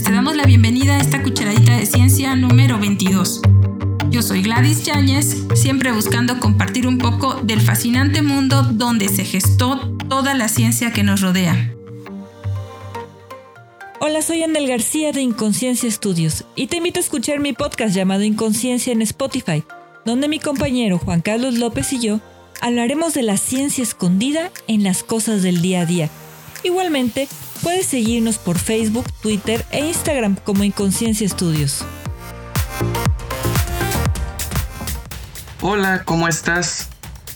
te damos la bienvenida a esta cucharadita de ciencia número 22. Yo soy Gladys Yáñez, siempre buscando compartir un poco del fascinante mundo donde se gestó toda la ciencia que nos rodea. Hola, soy Andel García de Inconsciencia Estudios y te invito a escuchar mi podcast llamado Inconsciencia en Spotify, donde mi compañero Juan Carlos López y yo hablaremos de la ciencia escondida en las cosas del día a día. Igualmente, puedes seguirnos por Facebook, Twitter e Instagram como Inconsciencia Estudios. Hola, ¿cómo estás?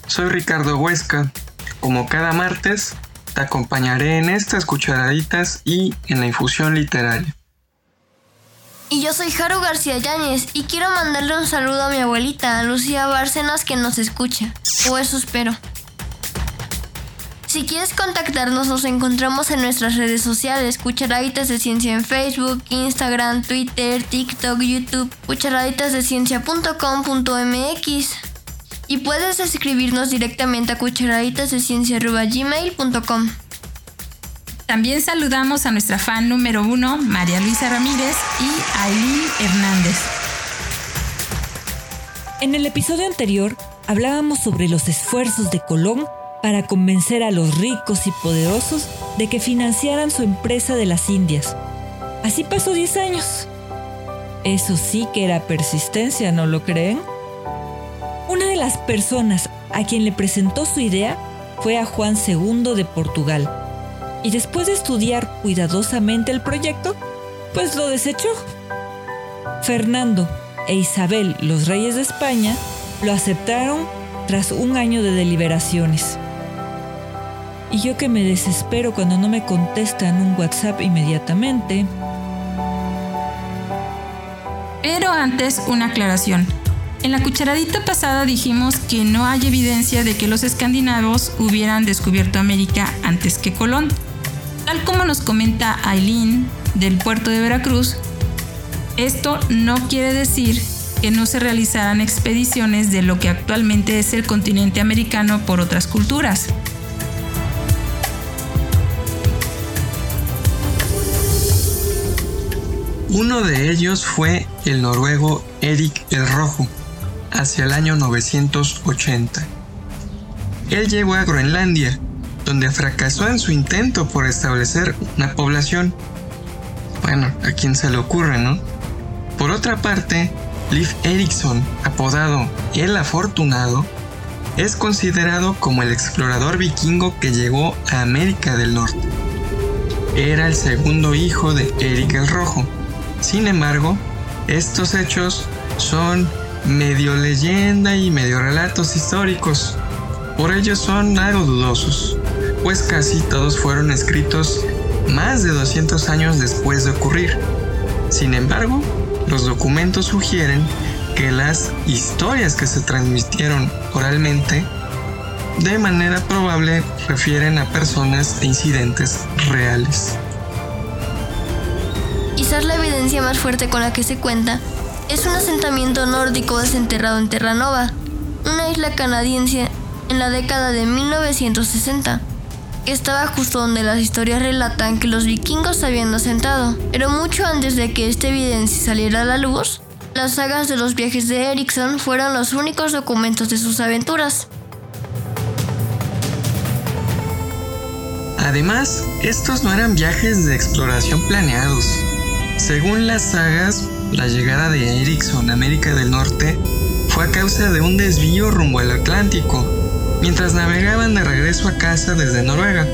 Soy Ricardo Huesca. Como cada martes, te acompañaré en estas cucharaditas y en la infusión literaria. Y yo soy Jaro García Yáñez y quiero mandarle un saludo a mi abuelita, Lucía Bárcenas, que nos escucha. O eso espero. Si quieres contactarnos, nos encontramos en nuestras redes sociales, Cucharaditas de Ciencia en Facebook, Instagram, Twitter, TikTok, YouTube, cucharaditasdeciencia.com.mx. Y puedes escribirnos directamente a cucharaditasdeciencia.gmail.com. También saludamos a nuestra fan número uno, María Luisa Ramírez y Aileen Hernández. En el episodio anterior hablábamos sobre los esfuerzos de Colón para convencer a los ricos y poderosos de que financiaran su empresa de las Indias. Así pasó 10 años. Eso sí que era persistencia, ¿no lo creen? Una de las personas a quien le presentó su idea fue a Juan II de Portugal. Y después de estudiar cuidadosamente el proyecto, pues lo desechó. Fernando e Isabel, los reyes de España, lo aceptaron tras un año de deliberaciones. Y yo que me desespero cuando no me contestan un WhatsApp inmediatamente. Pero antes, una aclaración. En la cucharadita pasada dijimos que no hay evidencia de que los escandinavos hubieran descubierto América antes que Colón. Tal como nos comenta Aileen del puerto de Veracruz, esto no quiere decir que no se realizaran expediciones de lo que actualmente es el continente americano por otras culturas. Uno de ellos fue el noruego Erik el Rojo, hacia el año 980. Él llegó a Groenlandia, donde fracasó en su intento por establecer una población. Bueno, a quien se le ocurre, ¿no? Por otra parte, Leif Erikson, apodado El Afortunado, es considerado como el explorador vikingo que llegó a América del Norte. Era el segundo hijo de Erik el Rojo, sin embargo, estos hechos son medio leyenda y medio relatos históricos. Por ello son algo dudosos, pues casi todos fueron escritos más de 200 años después de ocurrir. Sin embargo, los documentos sugieren que las historias que se transmitieron oralmente de manera probable refieren a personas e incidentes reales. La evidencia más fuerte con la que se cuenta es un asentamiento nórdico desenterrado en Terranova, una isla canadiense en la década de 1960, que estaba justo donde las historias relatan que los vikingos se habían asentado. Pero mucho antes de que esta evidencia saliera a la luz, las sagas de los viajes de Erickson fueron los únicos documentos de sus aventuras. Además, estos no eran viajes de exploración planeados, según las sagas, la llegada de Erickson a América del Norte fue a causa de un desvío rumbo al Atlántico, mientras navegaban de regreso a casa desde Noruega.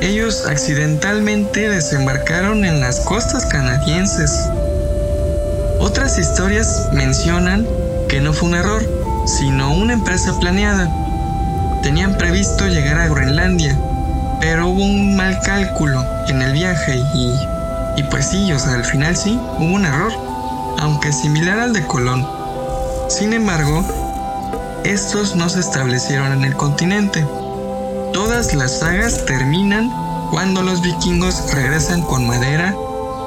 Ellos accidentalmente desembarcaron en las costas canadienses. Otras historias mencionan que no fue un error, sino una empresa planeada. Tenían previsto llegar a Groenlandia, pero hubo un mal cálculo en el viaje y y pues sí, o sea, al final sí, hubo un error, aunque similar al de Colón. Sin embargo, estos no se establecieron en el continente. Todas las sagas terminan cuando los vikingos regresan con madera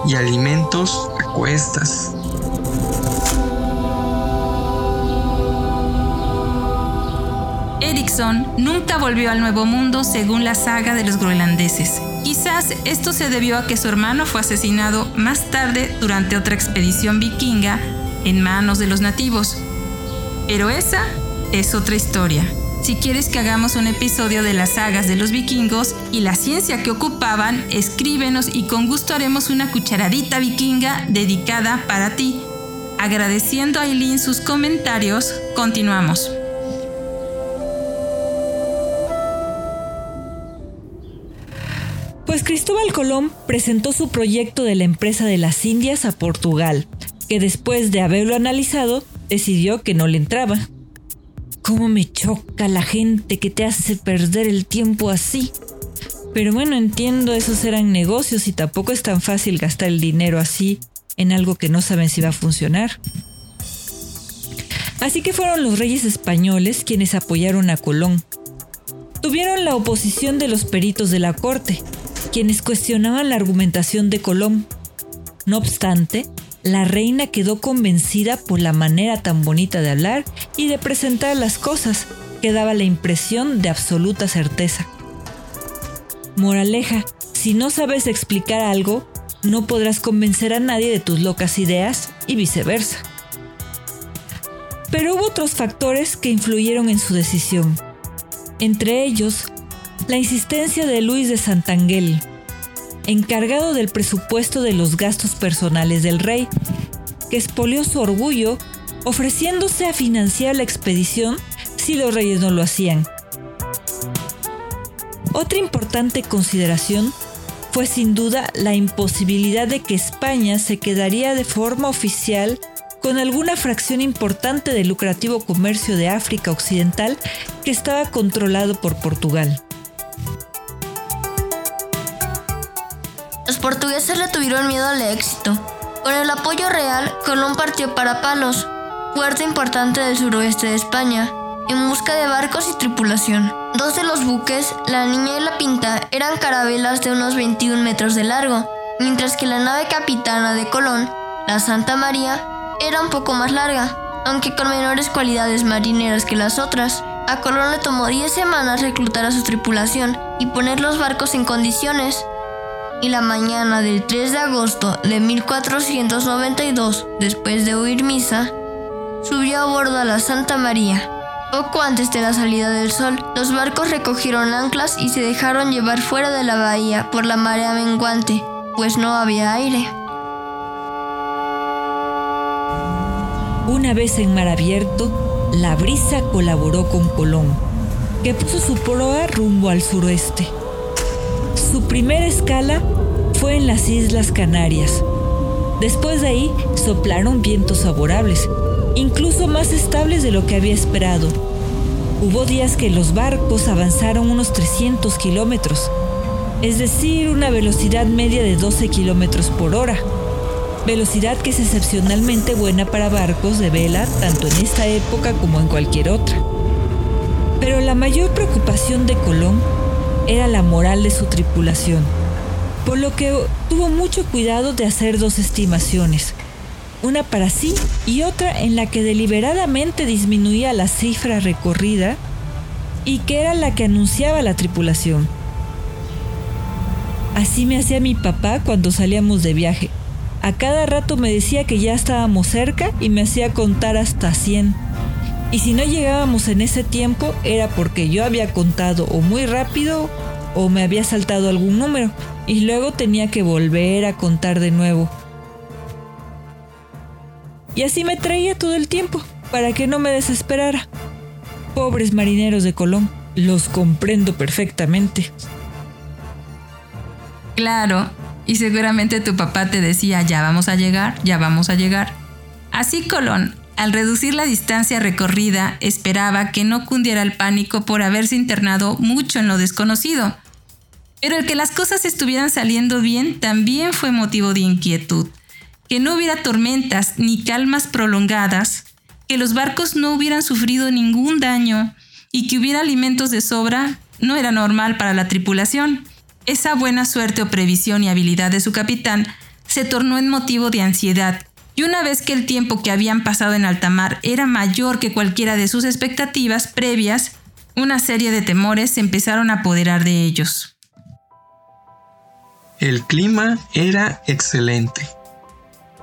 y alimentos a cuestas. Ericsson nunca volvió al Nuevo Mundo según la saga de los groenlandeses Quizás esto se debió a que su hermano fue asesinado más tarde durante otra expedición vikinga en manos de los nativos. Pero esa es otra historia. Si quieres que hagamos un episodio de las sagas de los vikingos y la ciencia que ocupaban, escríbenos y con gusto haremos una cucharadita vikinga dedicada para ti. Agradeciendo a Aileen sus comentarios, continuamos. Pues Cristóbal Colón presentó su proyecto de la empresa de las Indias a Portugal, que después de haberlo analizado, decidió que no le entraba. ¿Cómo me choca la gente que te hace perder el tiempo así? Pero bueno, entiendo, esos eran negocios y tampoco es tan fácil gastar el dinero así en algo que no saben si va a funcionar. Así que fueron los reyes españoles quienes apoyaron a Colón. Tuvieron la oposición de los peritos de la corte, quienes cuestionaban la argumentación de Colón. No obstante, la reina quedó convencida por la manera tan bonita de hablar y de presentar las cosas que daba la impresión de absoluta certeza. Moraleja, si no sabes explicar algo, no podrás convencer a nadie de tus locas ideas y viceversa. Pero hubo otros factores que influyeron en su decisión. Entre ellos, la insistencia de Luis de Santangel, encargado del presupuesto de los gastos personales del rey, que expolió su orgullo ofreciéndose a financiar la expedición si los reyes no lo hacían. Otra importante consideración fue sin duda la imposibilidad de que España se quedaría de forma oficial con alguna fracción importante del lucrativo comercio de África Occidental que estaba controlado por Portugal. Los portugueses le tuvieron miedo al éxito. Con el apoyo real, Colón partió para Palos, puerto importante del suroeste de España, en busca de barcos y tripulación. Dos de los buques, la Niña y la Pinta, eran carabelas de unos 21 metros de largo, mientras que la nave capitana de Colón, la Santa María, era un poco más larga, aunque con menores cualidades marineras que las otras. A Colón le tomó 10 semanas reclutar a su tripulación y poner los barcos en condiciones y la mañana del 3 de agosto de 1492, después de oír misa, subió a bordo a la Santa María. Poco antes de la salida del sol, los barcos recogieron anclas y se dejaron llevar fuera de la bahía por la marea menguante, pues no había aire. Una vez en mar abierto, la brisa colaboró con Colón, que puso su proa rumbo al suroeste. Su primera escala fue en las Islas Canarias. Después de ahí soplaron vientos favorables, incluso más estables de lo que había esperado. Hubo días que los barcos avanzaron unos 300 kilómetros, es decir, una velocidad media de 12 kilómetros por hora, velocidad que es excepcionalmente buena para barcos de vela tanto en esta época como en cualquier otra. Pero la mayor preocupación de Colón era la moral de su tripulación, por lo que tuvo mucho cuidado de hacer dos estimaciones, una para sí y otra en la que deliberadamente disminuía la cifra recorrida y que era la que anunciaba la tripulación. Así me hacía mi papá cuando salíamos de viaje. A cada rato me decía que ya estábamos cerca y me hacía contar hasta 100 y si no llegábamos en ese tiempo era porque yo había contado o muy rápido o me había saltado algún número y luego tenía que volver a contar de nuevo. Y así me traía todo el tiempo para que no me desesperara. Pobres marineros de Colón, los comprendo perfectamente. Claro, y seguramente tu papá te decía, ya vamos a llegar, ya vamos a llegar. Así Colón al reducir la distancia recorrida, esperaba que no cundiera el pánico por haberse internado mucho en lo desconocido. Pero el que las cosas estuvieran saliendo bien también fue motivo de inquietud. Que no hubiera tormentas ni calmas prolongadas, que los barcos no hubieran sufrido ningún daño y que hubiera alimentos de sobra no era normal para la tripulación. Esa buena suerte o previsión y habilidad de su capitán se tornó en motivo de ansiedad y una vez que el tiempo que habían pasado en alta mar era mayor que cualquiera de sus expectativas previas, una serie de temores se empezaron a apoderar de ellos. el clima era excelente.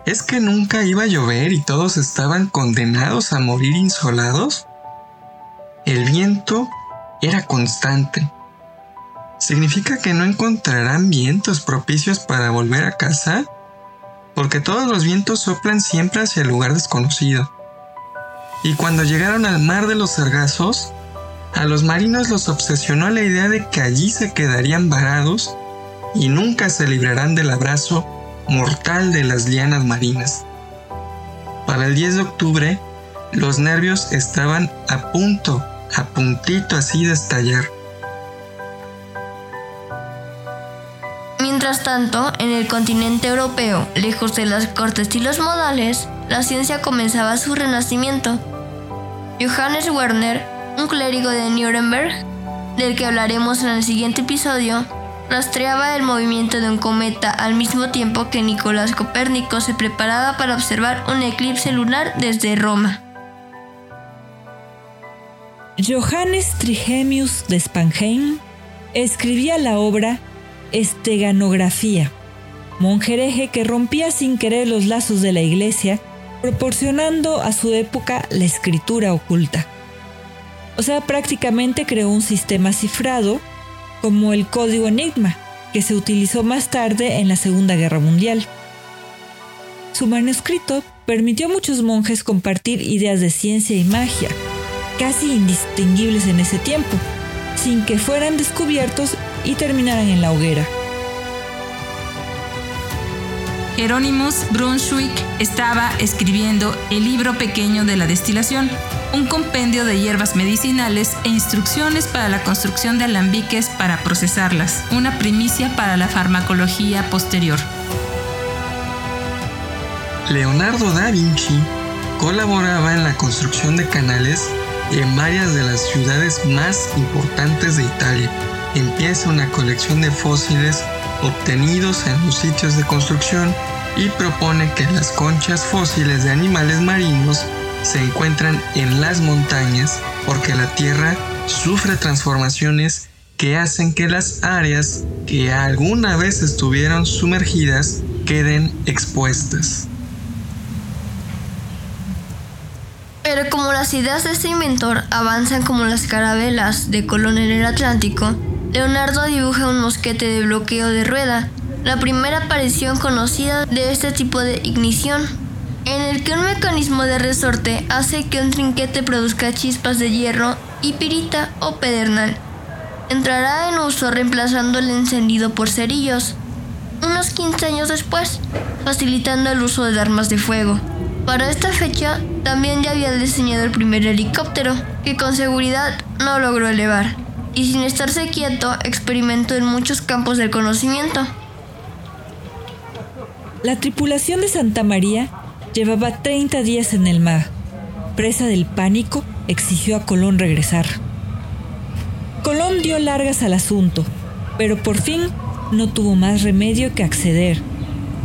¿Es que nunca iba a llover y todos estaban condenados a morir insolados? El viento era constante. ¿Significa que no encontrarán vientos propicios para volver a casa? Porque todos los vientos soplan siempre hacia el lugar desconocido. Y cuando llegaron al mar de los sargazos, a los marinos los obsesionó la idea de que allí se quedarían varados y nunca se librarán del abrazo mortal de las lianas marinas. Para el 10 de octubre, los nervios estaban a punto, a puntito así de estallar. Mientras tanto, en el continente europeo, lejos de las cortes y los modales, la ciencia comenzaba su renacimiento. Johannes Werner, un clérigo de Nuremberg, del que hablaremos en el siguiente episodio, rastreaba el movimiento de un cometa al mismo tiempo que Nicolás Copérnico se preparaba para observar un eclipse lunar desde Roma. Johannes Trigemius de Spanheim escribía la obra Esteganografía, monjereje que rompía sin querer los lazos de la iglesia, proporcionando a su época la escritura oculta. O sea, prácticamente creó un sistema cifrado como el código Enigma, que se utilizó más tarde en la Segunda Guerra Mundial. Su manuscrito permitió a muchos monjes compartir ideas de ciencia y magia, casi indistinguibles en ese tiempo, sin que fueran descubiertos y terminaran en la hoguera. Hieronymus Brunswick estaba escribiendo el libro pequeño de la destilación, un compendio de hierbas medicinales e instrucciones para la construcción de alambiques para procesarlas, una primicia para la farmacología posterior. Leonardo da Vinci colaboraba en la construcción de canales en varias de las ciudades más importantes de Italia. Empieza una colección de fósiles obtenidos en los sitios de construcción y propone que las conchas fósiles de animales marinos se encuentran en las montañas porque la Tierra sufre transformaciones que hacen que las áreas que alguna vez estuvieron sumergidas queden expuestas. Pero como las ideas de este inventor avanzan como las carabelas de Colón en el Atlántico, Leonardo dibuja un mosquete de bloqueo de rueda, la primera aparición conocida de este tipo de ignición, en el que un mecanismo de resorte hace que un trinquete produzca chispas de hierro y pirita o pedernal. Entrará en uso reemplazando el encendido por cerillos, unos 15 años después, facilitando el uso de armas de fuego. Para esta fecha, también ya había diseñado el primer helicóptero, que con seguridad no logró elevar y sin estarse quieto experimentó en muchos campos del conocimiento. La tripulación de Santa María llevaba 30 días en el mar. Presa del pánico, exigió a Colón regresar. Colón dio largas al asunto, pero por fin no tuvo más remedio que acceder,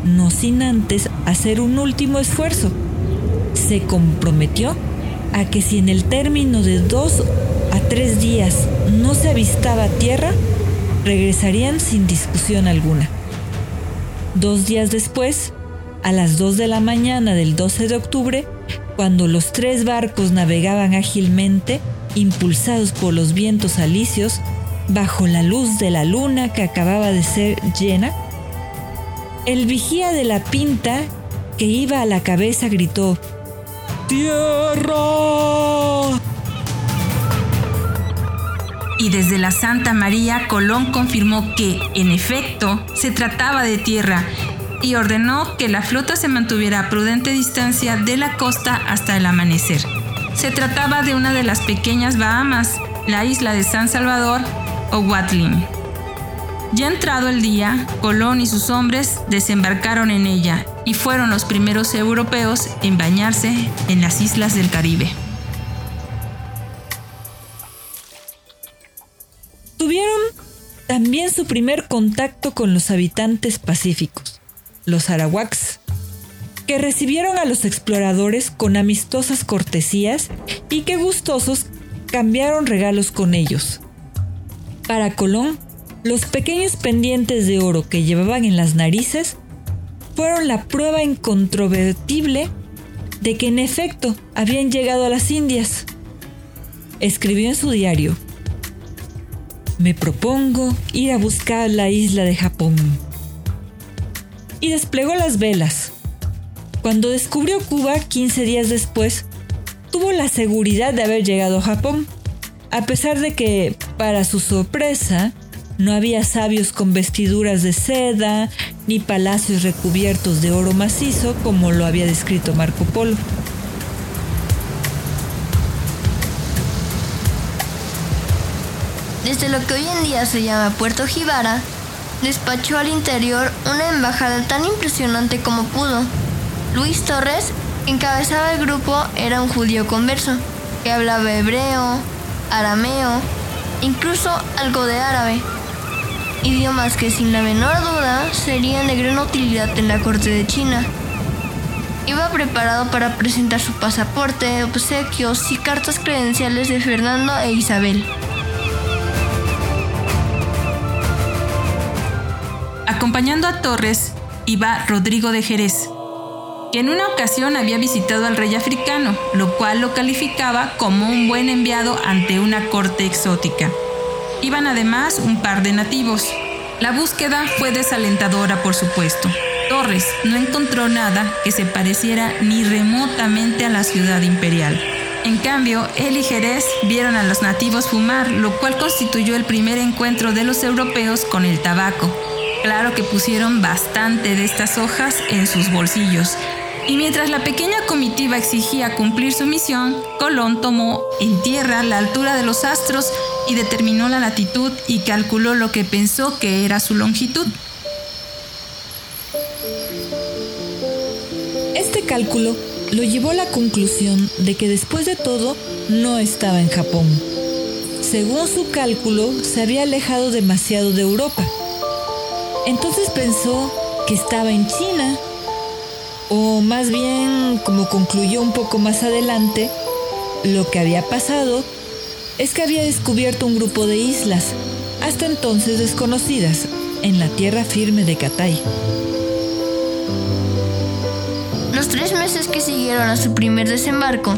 no sin antes hacer un último esfuerzo. Se comprometió a que si en el término de dos a tres días no se avistaba tierra, regresarían sin discusión alguna. Dos días después, a las 2 de la mañana del 12 de octubre, cuando los tres barcos navegaban ágilmente, impulsados por los vientos alisios, bajo la luz de la luna que acababa de ser llena, el vigía de la pinta que iba a la cabeza gritó, ¡Tierra! Y desde la Santa María Colón confirmó que, en efecto, se trataba de tierra y ordenó que la flota se mantuviera a prudente distancia de la costa hasta el amanecer. Se trataba de una de las pequeñas Bahamas, la isla de San Salvador o Watling. Ya entrado el día, Colón y sus hombres desembarcaron en ella y fueron los primeros europeos en bañarse en las islas del Caribe. Tuvieron también su primer contacto con los habitantes pacíficos, los arawaks, que recibieron a los exploradores con amistosas cortesías y que gustosos cambiaron regalos con ellos. Para Colón, Los pequeños pendientes de oro que llevaban en las narices fueron la prueba incontrovertible de que en efecto habían llegado a las Indias. Escribió en su diario, me propongo ir a buscar la isla de Japón. Y desplegó las velas. Cuando descubrió Cuba 15 días después, tuvo la seguridad de haber llegado a Japón, a pesar de que, para su sorpresa, no había sabios con vestiduras de seda, ni palacios recubiertos de oro macizo como lo había descrito Marco Polo. Desde lo que hoy en día se llama Puerto Jibara, despachó al interior una embajada tan impresionante como pudo. Luis Torres, que encabezaba el grupo, era un judío converso, que hablaba hebreo, arameo, incluso algo de árabe idiomas que sin la menor duda serían de gran utilidad en la corte de China. Iba preparado para presentar su pasaporte, obsequios y cartas credenciales de Fernando e Isabel. Acompañando a Torres iba Rodrigo de Jerez, que en una ocasión había visitado al rey africano, lo cual lo calificaba como un buen enviado ante una corte exótica. Iban además un par de nativos. La búsqueda fue desalentadora, por supuesto. Torres no encontró nada que se pareciera ni remotamente a la ciudad imperial. En cambio, él y Jerez vieron a los nativos fumar, lo cual constituyó el primer encuentro de los europeos con el tabaco. Claro que pusieron bastante de estas hojas en sus bolsillos. Y mientras la pequeña comitiva exigía cumplir su misión, Colón tomó en tierra la altura de los astros y determinó la latitud y calculó lo que pensó que era su longitud. Este cálculo lo llevó a la conclusión de que después de todo no estaba en Japón. Según su cálculo, se había alejado demasiado de Europa. Entonces pensó que estaba en China, o más bien, como concluyó un poco más adelante, lo que había pasado es que había descubierto un grupo de islas, hasta entonces desconocidas, en la tierra firme de Catay. Los tres meses que siguieron a su primer desembarco,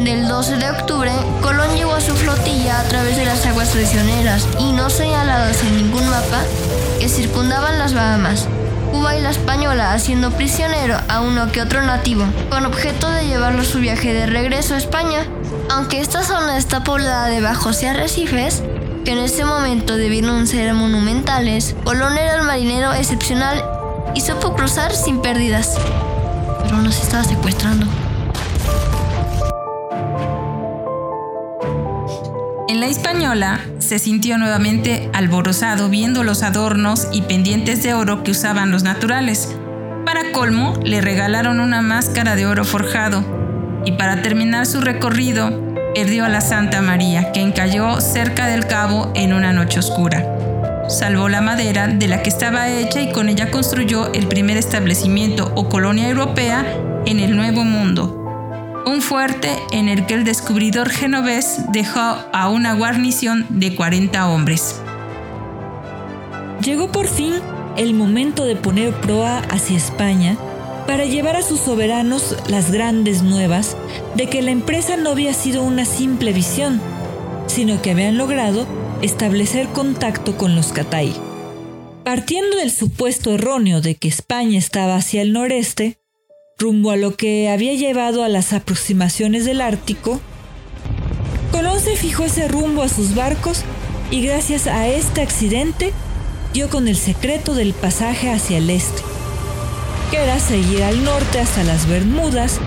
del 12 de octubre, Colón llegó a su flotilla a través de las aguas traicioneras y no señaladas en ningún mapa que circundaban las Bahamas. Cuba y la Española haciendo prisionero a uno que otro nativo, con objeto de llevarlo su viaje de regreso a España. Aunque esta zona está poblada de bajos y arrecifes, que en ese momento debieron ser monumentales, Colón era el marinero excepcional y supo cruzar sin pérdidas. Pero nos estaba secuestrando. En la española se sintió nuevamente alborozado viendo los adornos y pendientes de oro que usaban los naturales. Para colmo, le regalaron una máscara de oro forjado y para terminar su recorrido, perdió a la Santa María, que encalló cerca del cabo en una noche oscura. Salvó la madera de la que estaba hecha y con ella construyó el primer establecimiento o colonia europea en el Nuevo Mundo, un fuerte en el que el descubridor genovés dejó a una guarnición de 40 hombres. Llegó por fin el momento de poner proa hacia España para llevar a sus soberanos las grandes nuevas de que la empresa no había sido una simple visión, sino que habían logrado establecer contacto con los Catay. Partiendo del supuesto erróneo de que España estaba hacia el noreste, rumbo a lo que había llevado a las aproximaciones del Ártico, Colón se fijó ese rumbo a sus barcos y gracias a este accidente dio con el secreto del pasaje hacia el este, que era seguir al norte hasta las Bermudas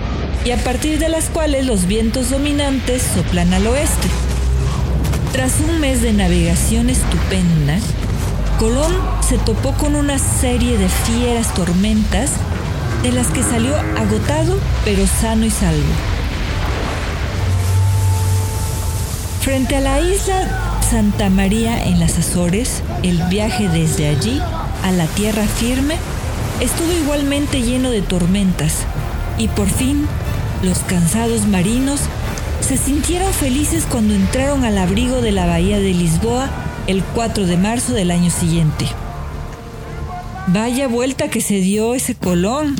y a partir de las cuales los vientos dominantes soplan al oeste. Tras un mes de navegación estupenda, Colón se topó con una serie de fieras tormentas de las que salió agotado pero sano y salvo. Frente a la isla Santa María en las Azores, el viaje desde allí a la tierra firme estuvo igualmente lleno de tormentas y por fin los cansados marinos se sintieron felices cuando entraron al abrigo de la bahía de Lisboa el 4 de marzo del año siguiente. Vaya vuelta que se dio ese Colón.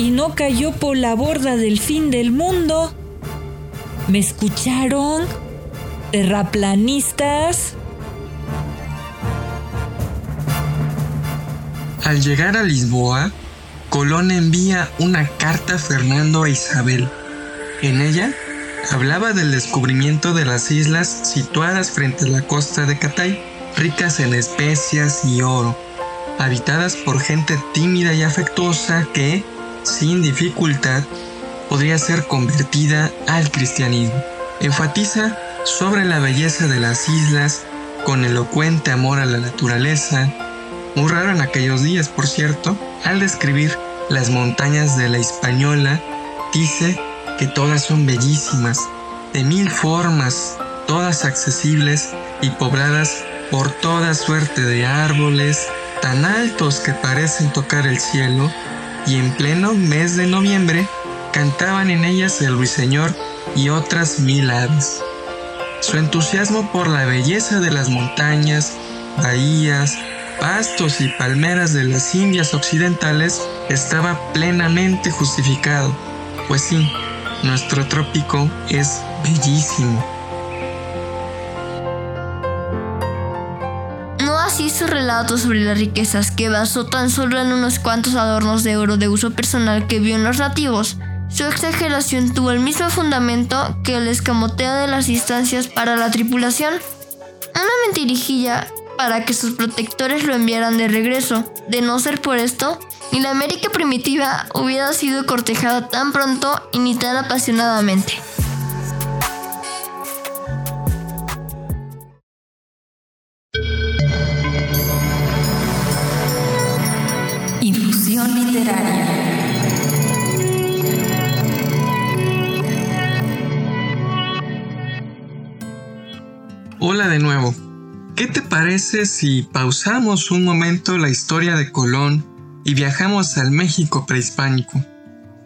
Y no cayó por la borda del fin del mundo. ¿Me escucharon? Terraplanistas. Al llegar a Lisboa, Colón envía una carta a Fernando e Isabel. En ella hablaba del descubrimiento de las islas situadas frente a la costa de Catay, ricas en especias y oro, habitadas por gente tímida y afectuosa que, sin dificultad, podría ser convertida al cristianismo. Enfatiza sobre la belleza de las islas con elocuente amor a la naturaleza, muy raro en aquellos días, por cierto, al describir las montañas de la Hispaniola, dice que todas son bellísimas, de mil formas, todas accesibles y pobladas por toda suerte de árboles, tan altos que parecen tocar el cielo, y en pleno mes de noviembre cantaban en ellas el ruiseñor y otras mil aves. Su entusiasmo por la belleza de las montañas, bahías, pastos y palmeras de las Indias Occidentales estaba plenamente justificado, pues sí, nuestro trópico es bellísimo. Su relato sobre las riquezas, que basó tan solo en unos cuantos adornos de oro de uso personal que vio en los nativos. Su exageración tuvo el mismo fundamento que el escamoteo de las distancias para la tripulación. Una mentirijilla para que sus protectores lo enviaran de regreso. De no ser por esto, ni la América primitiva hubiera sido cortejada tan pronto y ni tan apasionadamente. Infusión literaria. Hola de nuevo. ¿Qué te parece si pausamos un momento la historia de Colón y viajamos al México prehispánico?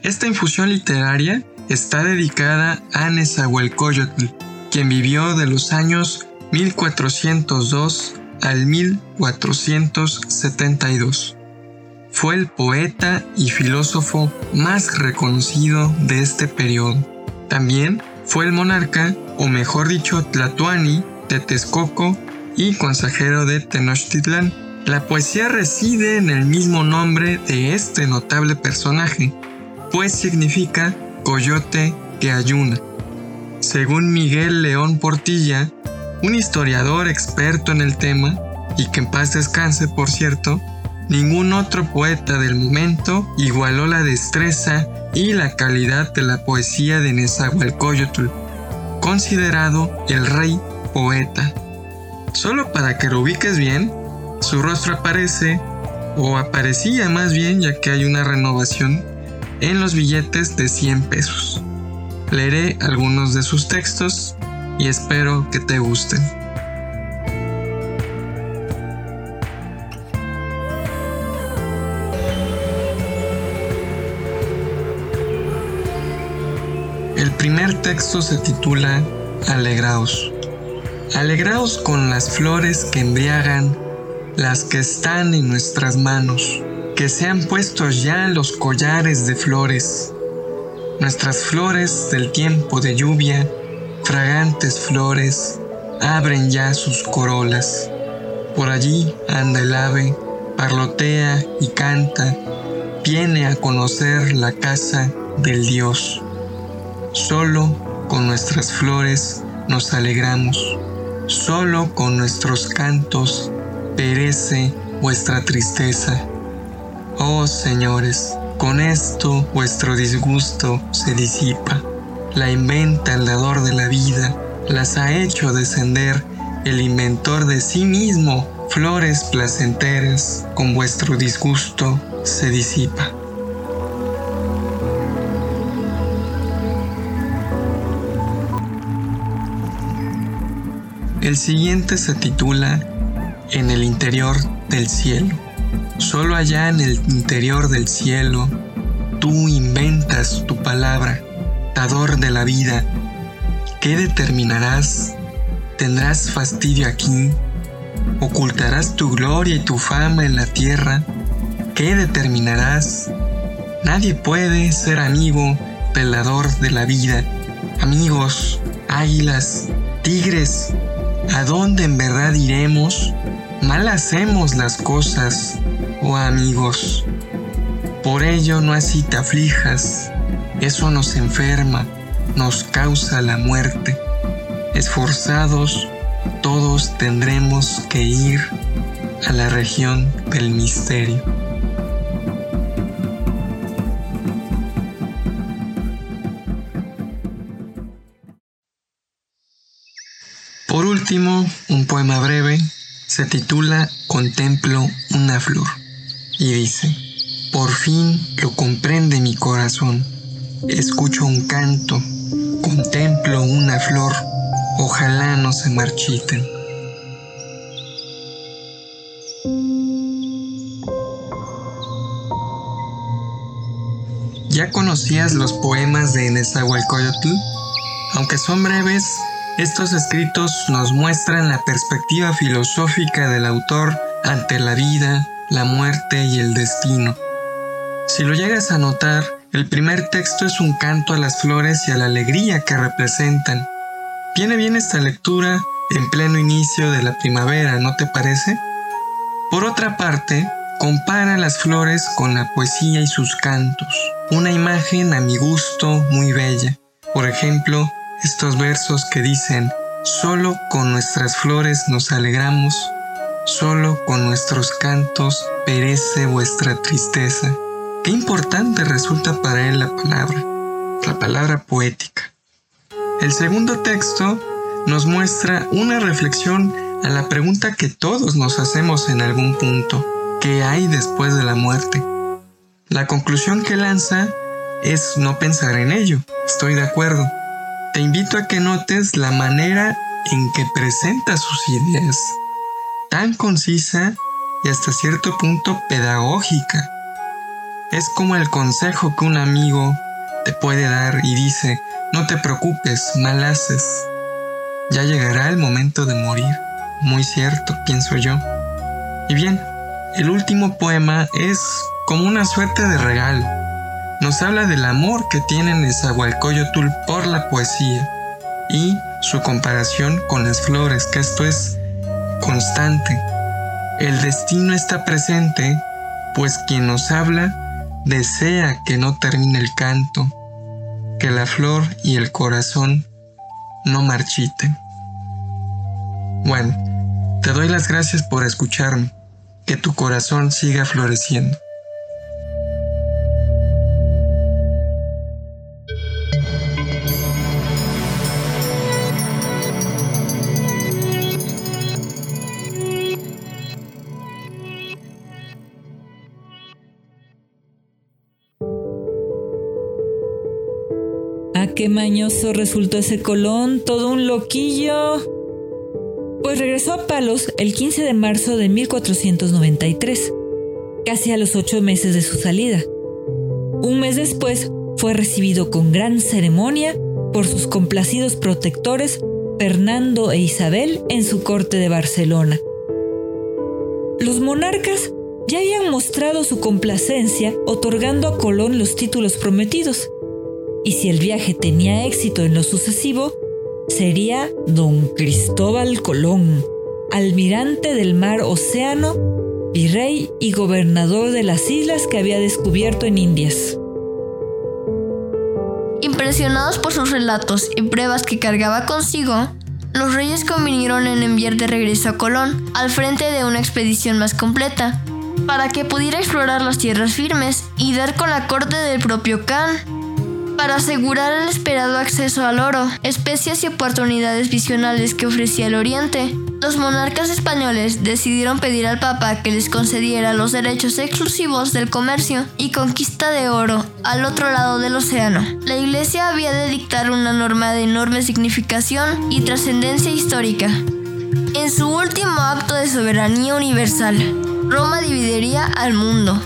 Esta infusión literaria está dedicada a Nezahualcóyotl, quien vivió de los años 1402 al 1472. Fue el poeta y filósofo más reconocido de este periodo. También fue el monarca, o mejor dicho, Tlatoani, de Texcoco y consejero de Tenochtitlán. La poesía reside en el mismo nombre de este notable personaje, pues significa coyote que ayuna. Según Miguel León Portilla, un historiador experto en el tema, y que en paz descanse por cierto, ningún otro poeta del momento igualó la destreza y la calidad de la poesía de Nezahualcóyotl, considerado el rey poeta. Solo para que lo ubiques bien, su rostro aparece, o aparecía más bien ya que hay una renovación, en los billetes de 100 pesos. Leeré algunos de sus textos y espero que te gusten. Primer texto se titula Alegraos. Alegraos con las flores que embriagan, las que están en nuestras manos, que se han puesto ya los collares de flores. Nuestras flores del tiempo de lluvia, fragantes flores, abren ya sus corolas. Por allí anda el ave, parlotea y canta, viene a conocer la casa del Dios. Solo con nuestras flores nos alegramos. Solo con nuestros cantos perece vuestra tristeza. Oh señores, con esto vuestro disgusto se disipa. La inventa el dador de la vida, las ha hecho descender el inventor de sí mismo. Flores placenteras, con vuestro disgusto se disipa. El siguiente se titula En el interior del cielo. Solo allá en el interior del cielo, tú inventas tu palabra, dador de la vida. ¿Qué determinarás? ¿Tendrás fastidio aquí ¿Ocultarás tu gloria y tu fama en la tierra? ¿Qué determinarás? Nadie puede ser amigo, pelador de la vida. Amigos, águilas, tigres, ¿a dónde en verdad iremos? Mal hacemos las cosas, oh amigos. Por ello no así te aflijas, eso nos enferma, nos causa la muerte. Esforzados, todos tendremos que ir a la región del misterio. Último, un poema breve se titula Contemplo una flor y dice, por fin lo comprende mi corazón, escucho un canto, contemplo una flor, ojalá no se marchiten. ¿Ya conocías los poemas de Nezahualcóyotl? Aunque son breves, estos escritos nos muestran la perspectiva filosófica del autor ante la vida, la muerte y el destino. Si lo llegas a notar, el primer texto es un canto a las flores y a la alegría que representan. Viene bien esta lectura en pleno inicio de la primavera, ¿no te parece? Por otra parte, compara las flores con la poesía y sus cantos, una imagen a mi gusto muy bella. Por ejemplo, estos versos que dicen, solo con nuestras flores nos alegramos, solo con nuestros cantos perece vuestra tristeza. Qué importante resulta para él la palabra, la palabra poética. El segundo texto nos muestra una reflexión a la pregunta que todos nos hacemos en algún punto, ¿qué hay después de la muerte? La conclusión que lanza es no pensar en ello, estoy de acuerdo. Te invito a que notes la manera en que presenta sus ideas, tan concisa y hasta cierto punto pedagógica es como el consejo que un amigo te puede dar y dice, no te preocupes, mal haces. Ya llegará el momento de morir. Muy cierto, pienso yo. Y bien, el último poema es como una suerte de regalo. Nos habla del amor que tiene Nezahualcóyotl por la poesía y su comparación con las flores, que esto es constante. El destino está presente, pues quien nos habla desea que no termine el canto, que la flor y el corazón no marchiten. Bueno, te doy las gracias por escucharme, que tu corazón siga floreciendo. Qué mañoso resultó ese Colón, todo un loquillo. Pues regresó a Palos el 15 de marzo de 1493, casi a los ocho meses de su salida. Un mes después fue recibido con gran ceremonia por sus complacidos protectores Fernando e Isabel en su corte de Barcelona. Los monarcas ya habían mostrado su complacencia otorgando a Colón los títulos prometidos, y si el viaje tenía éxito en lo sucesivo, sería don Cristóbal Colón, almirante del mar Océano, virrey y gobernador de las islas que había descubierto en Indias. Impresionados por sus relatos y pruebas que cargaba consigo, los reyes convinieron en enviar de regreso a Colón al frente de una expedición más completa, para que pudiera explorar las tierras firmes y dar con la corte del propio Khan, para asegurar el esperado acceso al oro, especias y oportunidades visionales que ofrecía el Oriente. Los monarcas españoles decidieron pedir al Papa que les concediera los derechos exclusivos del comercio y conquista de oro al otro lado del océano. La Iglesia había de dictar una norma de enorme significación y trascendencia histórica. En su último acto de soberanía universal, Roma dividiría al mundo.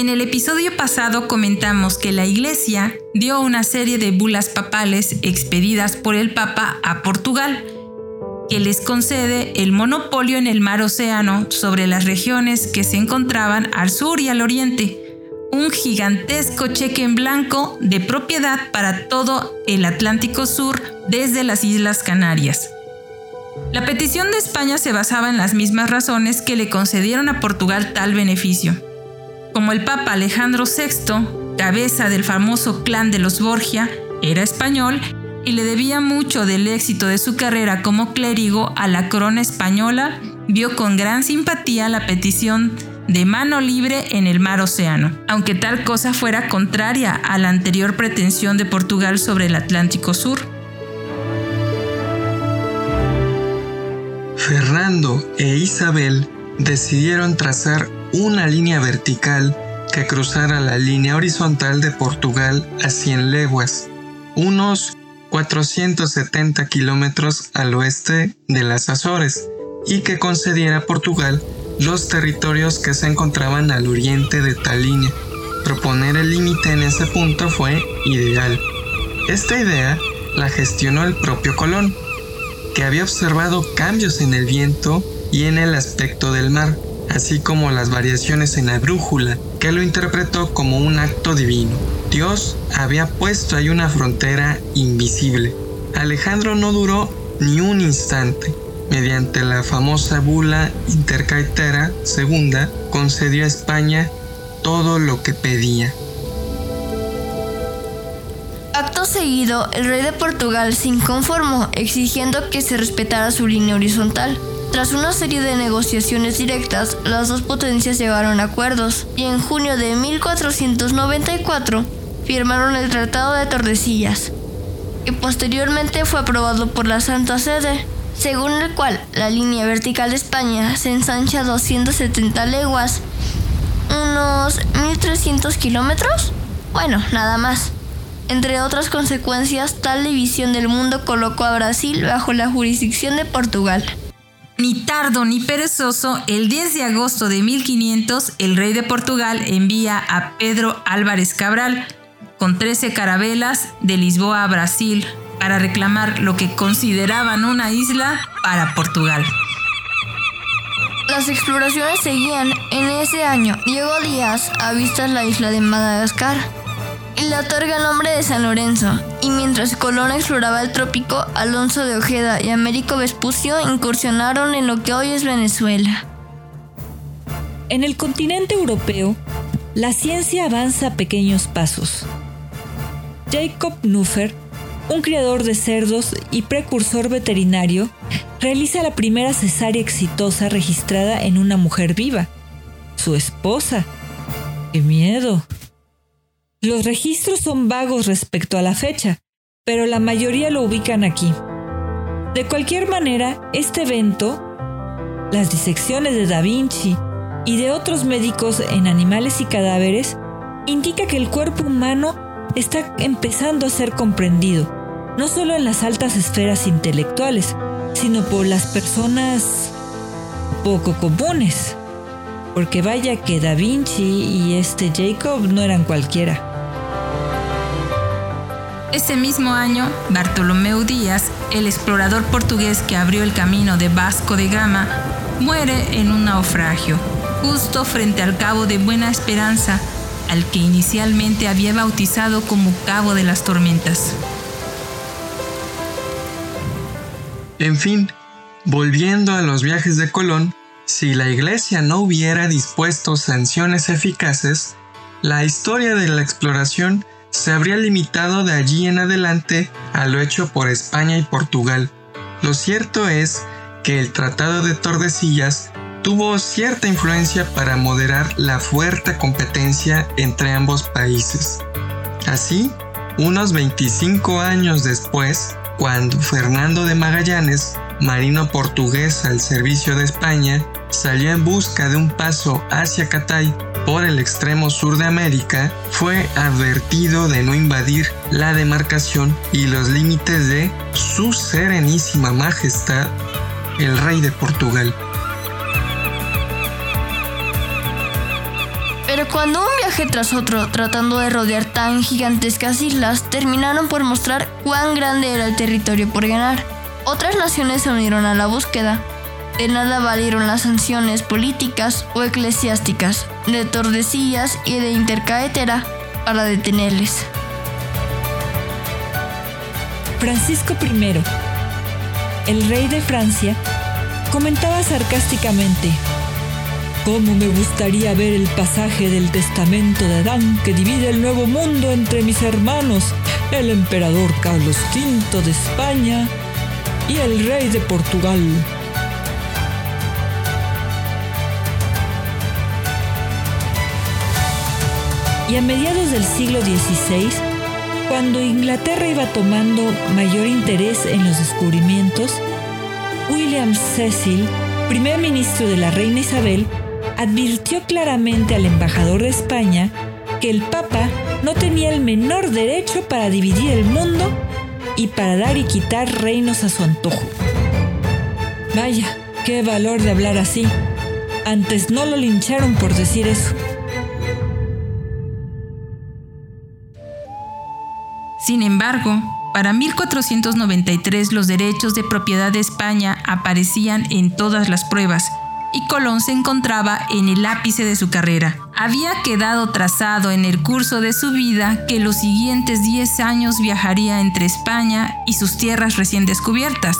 En el episodio pasado comentamos que la Iglesia dio una serie de bulas papales expedidas por el Papa a Portugal, que les concede el monopolio en el mar Océano sobre las regiones que se encontraban al sur y al oriente, un gigantesco cheque en blanco de propiedad para todo el Atlántico Sur desde las Islas Canarias. La petición de España se basaba en las mismas razones que le concedieron a Portugal tal beneficio. Como el Papa Alejandro VI, cabeza del famoso clan de los Borgia, era español y le debía mucho del éxito de su carrera como clérigo a la corona española, vio con gran simpatía la petición de mano libre en el mar Océano, aunque tal cosa fuera contraria a la anterior pretensión de Portugal sobre el Atlántico Sur. Fernando e Isabel decidieron trazar una línea vertical que cruzara la línea horizontal de Portugal a 100 leguas, unos 470 kilómetros al oeste de las Azores, y que concediera a Portugal los territorios que se encontraban al oriente de tal línea. Proponer el límite en ese punto fue ideal. Esta idea la gestionó el propio Colón, que había observado cambios en el viento y en el aspecto del mar, así como las variaciones en la brújula, que lo interpretó como un acto divino. Dios había puesto ahí una frontera invisible. Alejandro no duró ni un instante. Mediante la famosa bula intercaetera segunda, concedió a España todo lo que pedía. Acto seguido, el rey de Portugal se inconformó, exigiendo que se respetara su línea horizontal. Tras una serie de negociaciones directas, las dos potencias llegaron a acuerdos y en junio de 1494 firmaron el Tratado de Tordesillas, que posteriormente fue aprobado por la Santa Sede, según el cual la línea vertical de España se ensancha 270 leguas, unos 1.300 kilómetros. Bueno, nada más. Entre otras consecuencias, tal división del mundo colocó a Brasil bajo la jurisdicción de Portugal. Ni tardo ni perezoso, el 10 de agosto de 1500, el rey de Portugal envía a Pedro Álvarez Cabral con 13 carabelas de Lisboa a Brasil para reclamar lo que consideraban una isla para Portugal. Las exploraciones seguían. En ese año, Diego Díaz avista la isla de Madagascar le otorga el nombre de San Lorenzo. Y mientras Colón exploraba el trópico, Alonso de Ojeda y Américo Vespucio incursionaron en lo que hoy es Venezuela. En el continente europeo, la ciencia avanza a pequeños pasos. Jacob Nuffer, un criador de cerdos y precursor veterinario, realiza la primera cesárea exitosa registrada en una mujer viva, su esposa. ¡Qué miedo! Los registros son vagos respecto a la fecha, pero la mayoría lo ubican aquí. De cualquier manera, este evento, las disecciones de Da Vinci y de otros médicos en animales y cadáveres, indica que el cuerpo humano está empezando a ser comprendido, no solo en las altas esferas intelectuales, sino por las personas poco comunes. Porque vaya que Da Vinci y este Jacob no eran cualquiera. Ese mismo año, Bartolomeu Díaz, el explorador portugués que abrió el camino de Vasco de Gama, muere en un naufragio, justo frente al Cabo de Buena Esperanza, al que inicialmente había bautizado como Cabo de las Tormentas. En fin, volviendo a los viajes de Colón, si la Iglesia no hubiera dispuesto sanciones eficaces, la historia de la exploración se habría limitado de allí en adelante a lo hecho por España y Portugal. Lo cierto es que el Tratado de Tordesillas tuvo cierta influencia para moderar la fuerte competencia entre ambos países. Así, unos 25 años después, cuando Fernando de Magallanes, marino portugués al servicio de España, salió en busca de un paso hacia Catay por el extremo sur de América, fue advertido de no invadir la demarcación y los límites de su serenísima majestad, el rey de Portugal. Pero cuando un viaje tras otro, tratando de rodear tan gigantescas islas, terminaron por mostrar cuán grande era el territorio por ganar. Otras naciones se unieron a la búsqueda. De nada valieron las sanciones políticas o eclesiásticas, de Tordesillas y de Intercaetera para detenerles. Francisco I, el rey de Francia, comentaba sarcásticamente, ¿Cómo me gustaría ver el pasaje del testamento de Adán que divide el nuevo mundo entre mis hermanos, el emperador Carlos V de España y el rey de Portugal? Y a mediados del siglo XVI, cuando Inglaterra iba tomando mayor interés en los descubrimientos, William Cecil, primer ministro de la reina Isabel, advirtió claramente al embajador de España que el Papa no tenía el menor derecho para dividir el mundo y para dar y quitar reinos a su antojo. Vaya, qué valor de hablar así. Antes no lo lincharon por decir eso. Sin embargo, para 1493 los derechos de propiedad de España aparecían en todas las pruebas y Colón se encontraba en el ápice de su carrera. Había quedado trazado en el curso de su vida que los siguientes 10 años viajaría entre España y sus tierras recién descubiertas,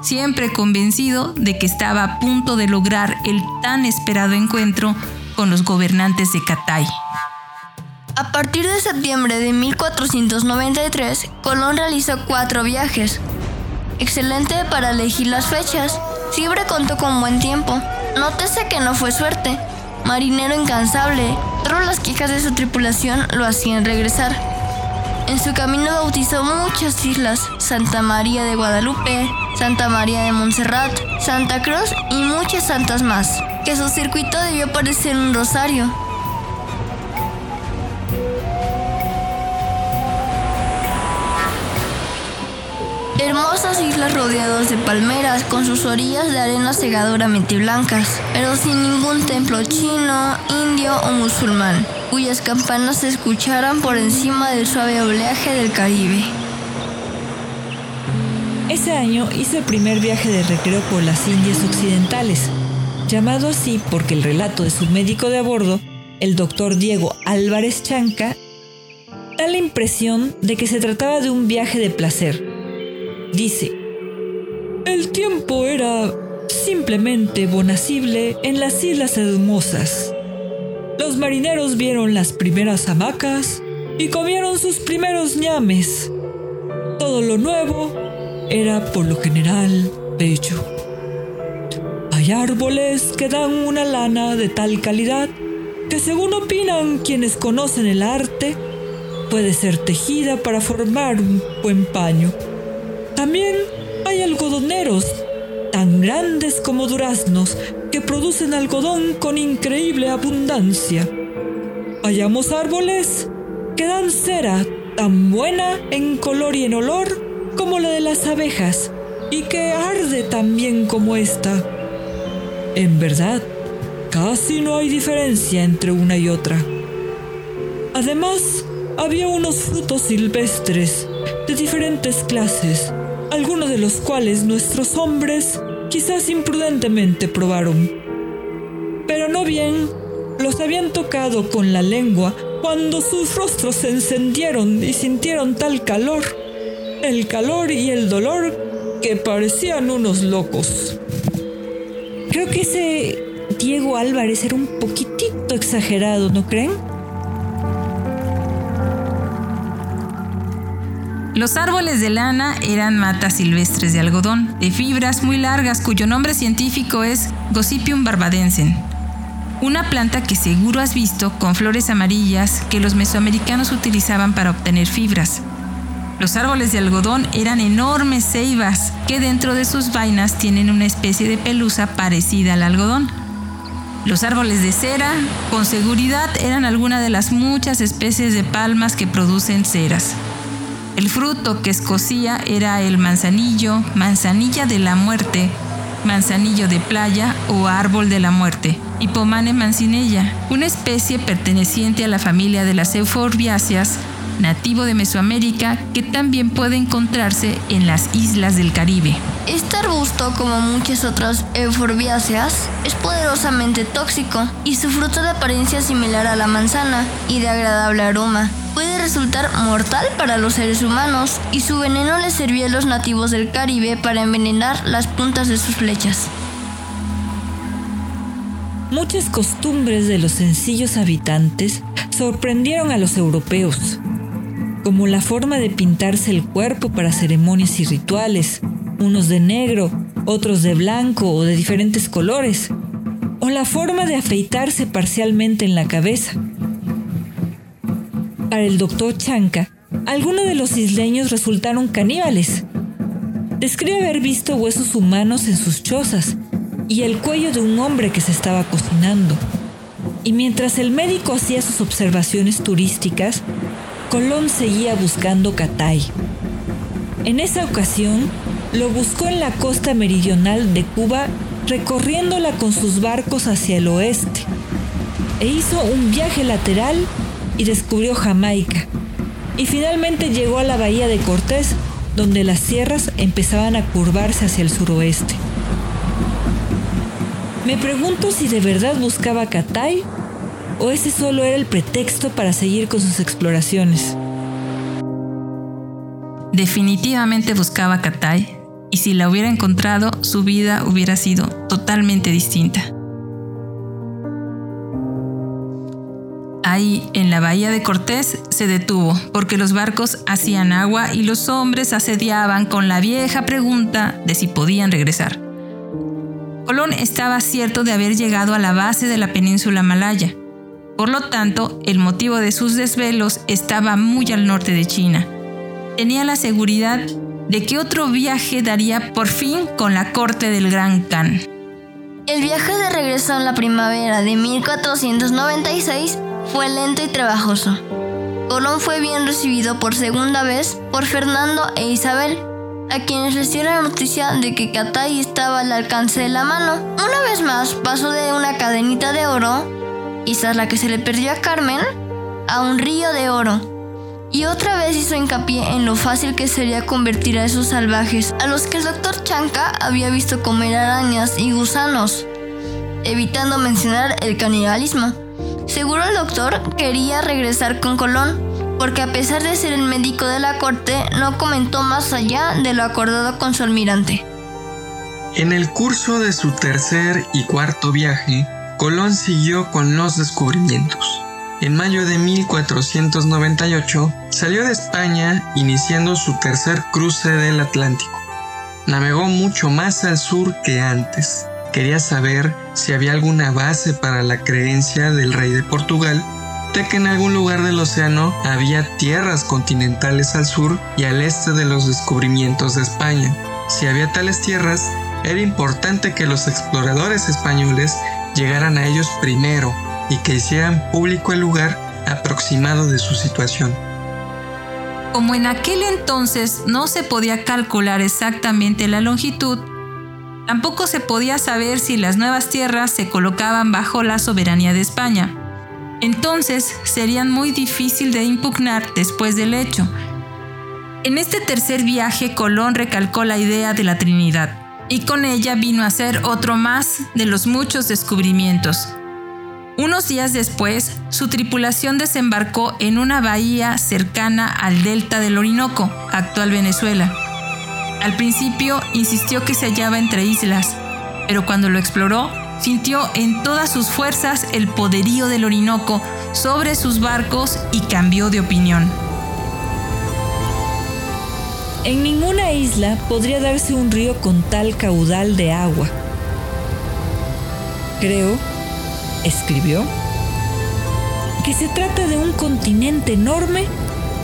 siempre convencido de que estaba a punto de lograr el tan esperado encuentro con los gobernantes de Catay. A partir de septiembre de 1493, Colón realizó cuatro viajes. Excelente para elegir las fechas. Siempre contó con buen tiempo. Nótese que no fue suerte. Marinero incansable, todas las quejas de su tripulación lo hacían regresar. En su camino bautizó muchas islas, Santa María de Guadalupe, Santa María de Montserrat, Santa Cruz y muchas santas más, que su circuito debió parecer un rosario, Hermosas islas rodeadas de palmeras con sus orillas de arena segadoramente blancas, pero sin ningún templo chino, indio o musulmán, cuyas campanas se escucharan por encima del suave oleaje del Caribe. Ese año hizo el primer viaje de recreo por las Indias Occidentales, llamado así porque el relato de su médico de a bordo, el doctor Diego Álvarez Chanca, da la impresión de que se trataba de un viaje de placer Dice, el tiempo era simplemente bonacible en las Islas Hermosas. Los marineros vieron las primeras hamacas y comieron sus primeros ñames. Todo lo nuevo era por lo general bello. Hay árboles que dan una lana de tal calidad que según opinan quienes conocen el arte, puede ser tejida para formar un buen paño. También hay algodoneros tan grandes como duraznos que producen algodón con increíble abundancia. Hallamos árboles que dan cera tan buena en color y en olor como la de las abejas y que arde tan bien como esta. En verdad, casi no hay diferencia entre una y otra. Además, había unos frutos silvestres de diferentes clases algunos de los cuales nuestros hombres quizás imprudentemente probaron. Pero no bien los habían tocado con la lengua cuando sus rostros se encendieron y sintieron tal calor, el calor y el dolor que parecían unos locos. Creo que ese Diego Álvarez era un poquitito exagerado, ¿no creen? Los árboles de lana eran matas silvestres de algodón, de fibras muy largas cuyo nombre científico es Gossypium barbadensen. Una planta que seguro has visto con flores amarillas que los mesoamericanos utilizaban para obtener fibras. Los árboles de algodón eran enormes ceibas que dentro de sus vainas tienen una especie de pelusa parecida al algodón. Los árboles de cera, con seguridad, eran alguna de las muchas especies de palmas que producen ceras. El fruto que escocía era el manzanillo, manzanilla de la muerte, manzanillo de playa o árbol de la muerte. Hippomane mancinella, una especie perteneciente a la familia de las euforbiáceas, nativo de Mesoamérica que también puede encontrarse en las islas del Caribe. Este arbusto, como muchas otras euforbiáceas, es poderosamente tóxico y su fruto de apariencia similar a la manzana y de agradable aroma. Resultar mortal para los seres humanos y su veneno le servía a los nativos del Caribe para envenenar las puntas de sus flechas. Muchas costumbres de los sencillos habitantes sorprendieron a los europeos como la forma de pintarse el cuerpo para ceremonias y rituales, unos de negro, otros de blanco o de diferentes colores, o la forma de afeitarse parcialmente en la cabeza. Para el doctor Chanca, algunos de los isleños resultaron caníbales. Describe haber visto huesos humanos en sus chozas y el cuello de un hombre que se estaba cocinando. Y mientras el médico hacía sus observaciones turísticas, Colón seguía buscando Catay. En esa ocasión, lo buscó en la costa meridional de Cuba, recorriéndola con sus barcos hacia el oeste, e hizo un viaje lateral y descubrió Jamaica. Y finalmente llegó a la bahía de Cortés, donde las sierras empezaban a curvarse hacia el suroeste. Me pregunto si de verdad buscaba Catay ¿O ese solo era el pretexto para seguir con sus exploraciones? Definitivamente buscaba Catay y si la hubiera encontrado, su vida hubiera sido totalmente distinta. Ahí, en la bahía de Cortés, se detuvo porque los barcos hacían agua y los hombres asediaban con la vieja pregunta de si podían regresar. Colón estaba cierto de haber llegado a la base de la península malaya, por lo tanto, el motivo de sus desvelos estaba muy al norte de China. Tenía la seguridad de que otro viaje daría por fin con la corte del Gran Khan. El viaje de regreso en la primavera de 1496 fue lento y trabajoso. Colón fue bien recibido por segunda vez por Fernando e Isabel, a quienes les dio la noticia de que Catay estaba al alcance de la mano. Una vez más pasó de una cadenita de oro quizás la que se le perdió a Carmen, a un río de oro. Y otra vez hizo hincapié en lo fácil que sería convertir a esos salvajes, a los que el doctor Chanca había visto comer arañas y gusanos, evitando mencionar el canibalismo. Seguro el doctor quería regresar con Colón, porque a pesar de ser el médico de la corte, no comentó más allá de lo acordado con su almirante. En el curso de su tercer y cuarto viaje, Colón siguió con los descubrimientos. En mayo de 1498 salió de España iniciando su tercer cruce del Atlántico. Navegó mucho más al sur que antes. Quería saber si había alguna base para la creencia del rey de Portugal de que en algún lugar del océano había tierras continentales al sur y al este de los descubrimientos de España. Si había tales tierras, era importante que los exploradores españoles llegaran a ellos primero y que hicieran público el lugar aproximado de su situación. Como en aquel entonces no se podía calcular exactamente la longitud, tampoco se podía saber si las nuevas tierras se colocaban bajo la soberanía de España. Entonces serían muy difícil de impugnar después del hecho. En este tercer viaje Colón recalcó la idea de la Trinidad y con ella vino a ser otro más de los muchos descubrimientos. Unos días después, su tripulación desembarcó en una bahía cercana al delta del Orinoco, actual Venezuela. Al principio insistió que se hallaba entre islas, pero cuando lo exploró, sintió en todas sus fuerzas el poderío del Orinoco sobre sus barcos y cambió de opinión. En ninguna isla podría darse un río con tal caudal de agua. Creo, escribió, que se trata de un continente enorme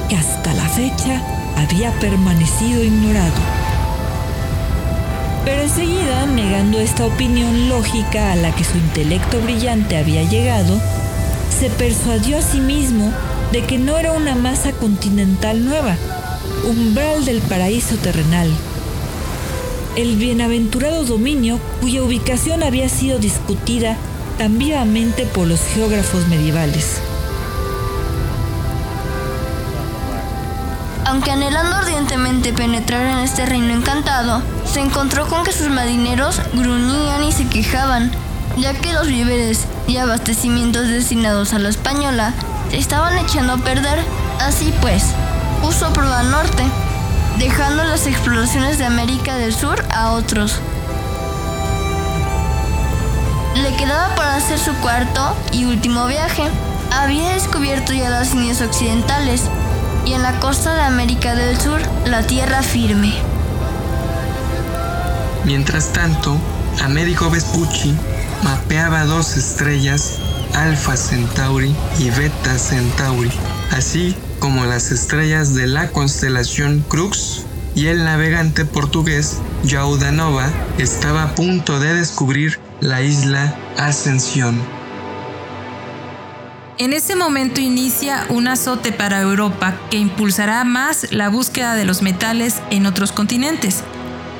que hasta la fecha había permanecido ignorado. Pero enseguida, negando esta opinión lógica a la que su intelecto brillante había llegado, se persuadió a sí mismo de que no era una masa continental nueva, umbral del paraíso terrenal. El bienaventurado dominio, cuya ubicación había sido discutida tan vivamente por los geógrafos medievales. Aunque anhelando ardientemente penetrar en este reino encantado, se encontró con que sus marineros gruñían y se quejaban, ya que los víveres y abastecimientos destinados a la española se estaban echando a perder. Así pues, puso prueba norte, dejando las exploraciones de América del Sur a otros. Le quedaba para hacer su cuarto y último viaje. Había descubierto ya las Indias Occidentales y en la costa de América del Sur la tierra firme. Mientras tanto, Américo Vespucci mapeaba dos estrellas, Alpha Centauri y Beta Centauri, así como las estrellas de la constelación Crux, y el navegante portugués João da Nova estaba a punto de descubrir la isla Ascensión. En ese momento inicia un azote para Europa que impulsará más la búsqueda de los metales en otros continentes.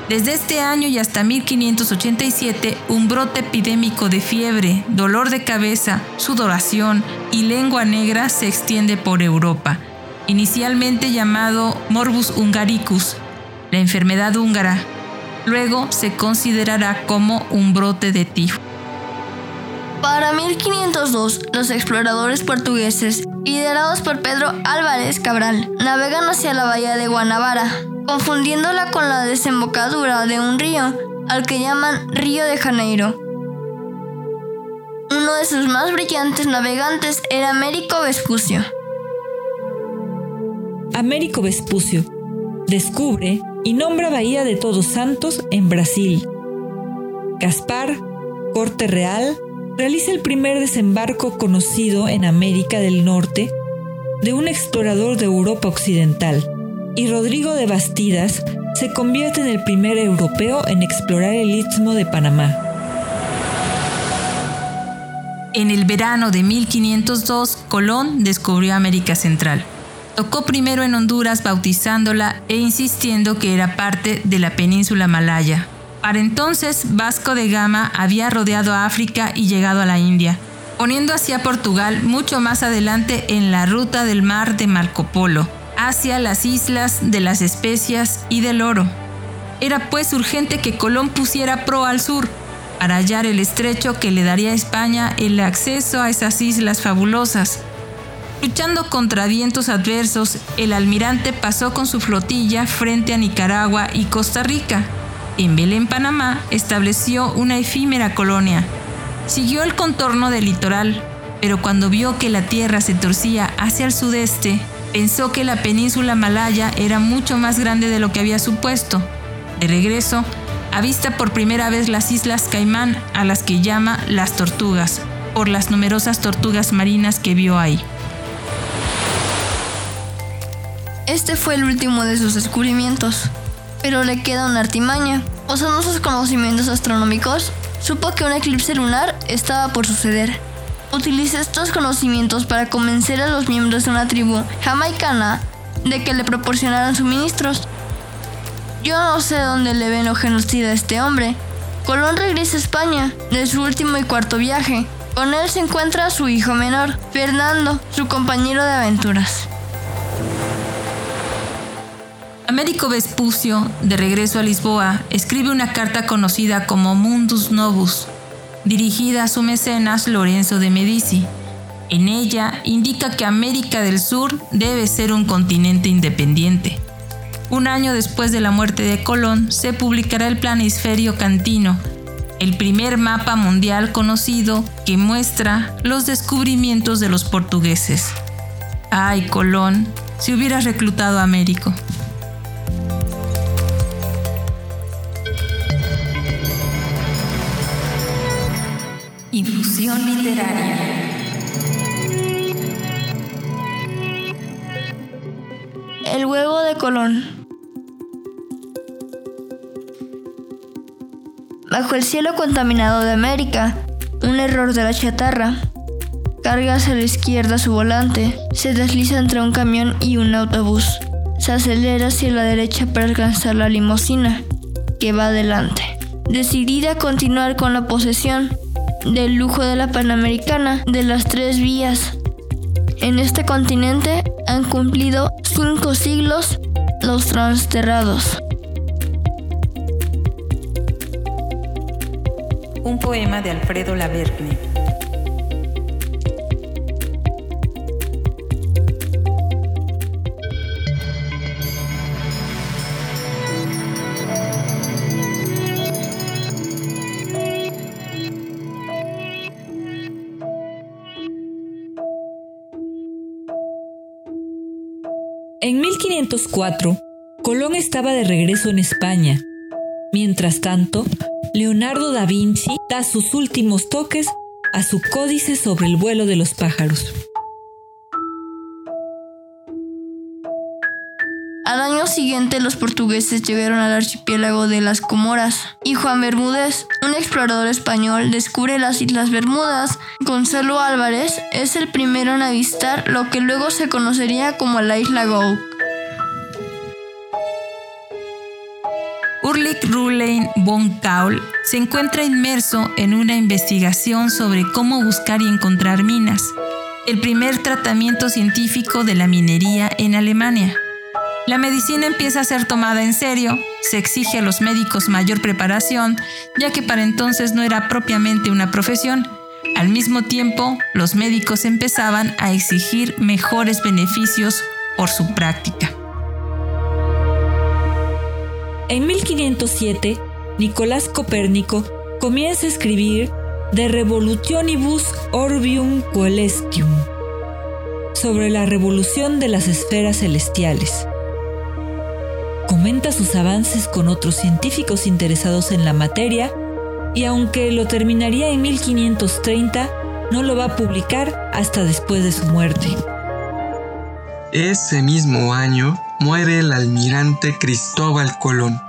Desde este año y hasta 1587, un brote epidémico de fiebre, dolor de cabeza, sudoración y lengua negra se extiende por Europa, inicialmente llamado Morbus hungaricus, la enfermedad húngara. Luego se considerará como un brote de tifo. Para 1502, los exploradores portugueses, liderados por Pedro Álvarez Cabral, navegan hacia la bahía de Guanabara, confundiéndola con la desembocadura de un río, al que llaman Río de Janeiro. Uno de sus más brillantes navegantes era Américo Vespucio. Américo Vespucio descubre y nombra Bahía de Todos Santos en Brasil. Gaspar, Corte Real, realiza el primer desembarco conocido en América del Norte de un explorador de Europa Occidental, y Rodrigo de Bastidas se convierte en el primer europeo en explorar el istmo de Panamá. En el verano de 1502, Colón descubrió América Central. Tocó primero en Honduras bautizándola e insistiendo que era parte de la península malaya, para entonces, Vasco de Gama había rodeado a África y llegado a la India, poniendo hacia Portugal mucho más adelante en la ruta del mar de Marco Polo, hacia las islas de las especias y del oro. Era pues urgente que Colón pusiera pro al sur, para hallar el estrecho que le daría a España el acceso a esas islas fabulosas. Luchando contra vientos adversos, el almirante pasó con su flotilla frente a Nicaragua y Costa Rica, en Belén, Panamá, estableció una efímera colonia. Siguió el contorno del litoral, pero cuando vio que la tierra se torcía hacia el sudeste, pensó que la península malaya era mucho más grande de lo que había supuesto. De regreso, avista por primera vez las islas Caimán, a las que llama las tortugas, por las numerosas tortugas marinas que vio ahí. Este fue el último de sus descubrimientos pero le queda una artimaña. Usando sus conocimientos astronómicos, supo que un eclipse lunar estaba por suceder. Utiliza estos conocimientos para convencer a los miembros de una tribu jamaicana de que le proporcionaran suministros. Yo no sé dónde le ven o genocida a este hombre. Colón regresa a España de su último y cuarto viaje. Con él se encuentra su hijo menor, Fernando, su compañero de aventuras. Américo Vespucio, de regreso a Lisboa, escribe una carta conocida como Mundus Novus, dirigida a su mecenas Lorenzo de Medici. En ella indica que América del Sur debe ser un continente independiente. Un año después de la muerte de Colón se publicará el Planisferio Cantino, el primer mapa mundial conocido que muestra los descubrimientos de los portugueses. Ay, Colón, si hubieras reclutado a Américo. Literaria. El huevo de Colón. Bajo el cielo contaminado de América, un error de la chatarra. Carga hacia la izquierda su volante, se desliza entre un camión y un autobús. Se acelera hacia la derecha para alcanzar la limusina, que va adelante. Decidida a continuar con la posesión, del lujo de la Panamericana de las tres vías. En este continente han cumplido cinco siglos los transterrados. Un poema de Alfredo Laverne. En 1504, Colón estaba de regreso en España. Mientras tanto, Leonardo da Vinci da sus últimos toques a su códice sobre el vuelo de los pájaros. Siguiente los portugueses llegaron al archipiélago de las Comoras y Juan Bermúdez, un explorador español, descubre las Islas Bermudas. Gonzalo Álvarez es el primero en avistar lo que luego se conocería como la isla Gough. Ulrich Rulein von Kaul se encuentra inmerso en una investigación sobre cómo buscar y encontrar minas, el primer tratamiento científico de la minería en Alemania. La medicina empieza a ser tomada en serio, se exige a los médicos mayor preparación, ya que para entonces no era propiamente una profesión. Al mismo tiempo, los médicos empezaban a exigir mejores beneficios por su práctica. En 1507, Nicolás Copérnico comienza a escribir De Revolutionibus Orbium Coelestium sobre la revolución de las esferas celestiales comenta sus avances con otros científicos interesados en la materia y aunque lo terminaría en 1530, no lo va a publicar hasta después de su muerte. Ese mismo año muere el almirante Cristóbal Colón.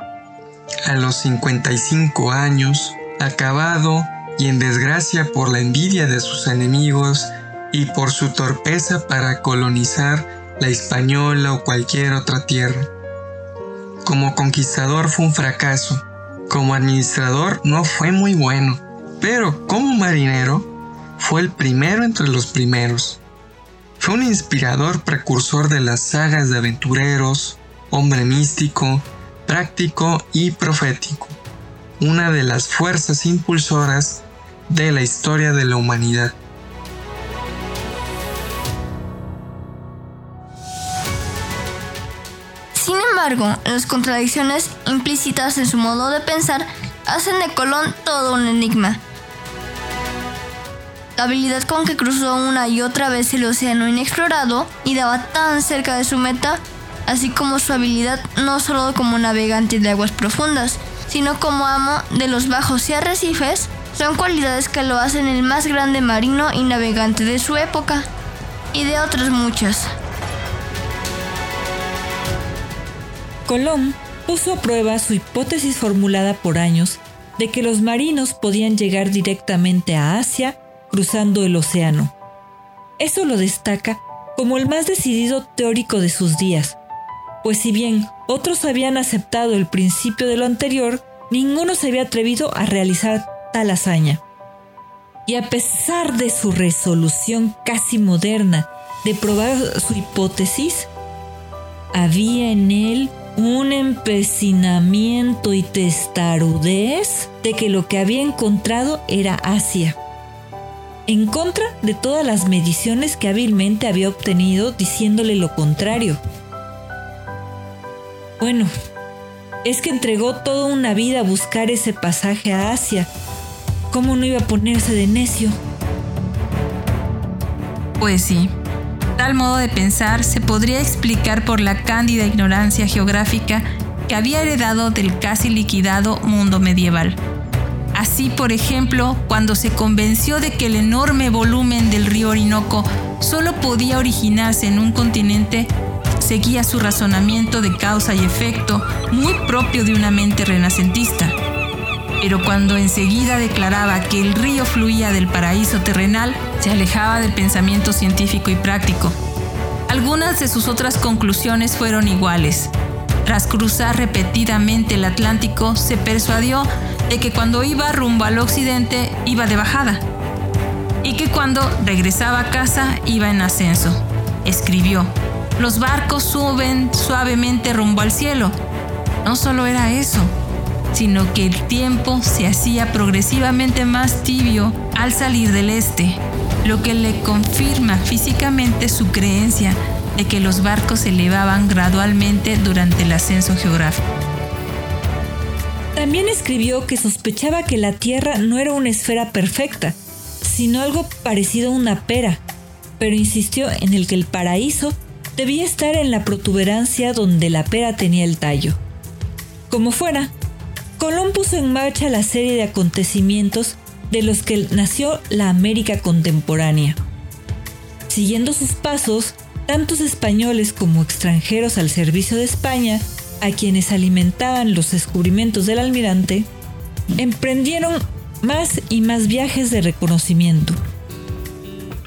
A los 55 años, acabado y en desgracia por la envidia de sus enemigos y por su torpeza para colonizar la española o cualquier otra tierra. Como conquistador fue un fracaso. Como administrador no fue muy bueno. Pero como marinero fue el primero entre los primeros. Fue un inspirador precursor de las sagas de aventureros, hombre místico, práctico y profético. Una de las fuerzas impulsoras de la historia de la humanidad. Las contradicciones implícitas en su modo de pensar hacen de Colón todo un enigma. La habilidad con que cruzó una y otra vez el océano inexplorado y daba tan cerca de su meta, así como su habilidad no solo como navegante de aguas profundas, sino como amo de los bajos y arrecifes, son cualidades que lo hacen el más grande marino y navegante de su época, y de otras muchas. Colón puso a prueba su hipótesis formulada por años de que los marinos podían llegar directamente a Asia cruzando el océano. Eso lo destaca como el más decidido teórico de sus días, pues si bien otros habían aceptado el principio de lo anterior, ninguno se había atrevido a realizar tal hazaña. Y a pesar de su resolución casi moderna de probar su hipótesis, había en él un empecinamiento y testarudez de que lo que había encontrado era Asia, en contra de todas las mediciones que hábilmente había obtenido diciéndole lo contrario. Bueno, es que entregó toda una vida a buscar ese pasaje a Asia. ¿Cómo no iba a ponerse de necio? Pues sí, Tal modo de pensar se podría explicar por la cándida ignorancia geográfica que había heredado del casi liquidado mundo medieval. Así, por ejemplo, cuando se convenció de que el enorme volumen del río Orinoco solo podía originarse en un continente, seguía su razonamiento de causa y efecto muy propio de una mente renacentista. Pero cuando enseguida declaraba que el río fluía del paraíso terrenal, se alejaba del pensamiento científico y práctico. Algunas de sus otras conclusiones fueron iguales. Tras cruzar repetidamente el Atlántico, se persuadió de que cuando iba rumbo al occidente iba de bajada y que cuando regresaba a casa iba en ascenso. Escribió, los barcos suben suavemente rumbo al cielo. No solo era eso, sino que el tiempo se hacía progresivamente más tibio al salir del este, lo que le confirma físicamente su creencia de que los barcos se elevaban gradualmente durante el ascenso geográfico. También escribió que sospechaba que la Tierra no era una esfera perfecta, sino algo parecido a una pera, pero insistió en el que el paraíso debía estar en la protuberancia donde la pera tenía el tallo. Como fuera, Colón puso en marcha la serie de acontecimientos de los que nació la América contemporánea. Siguiendo sus pasos, tantos españoles como extranjeros al servicio de España, a quienes alimentaban los descubrimientos del almirante, emprendieron más y más viajes de reconocimiento.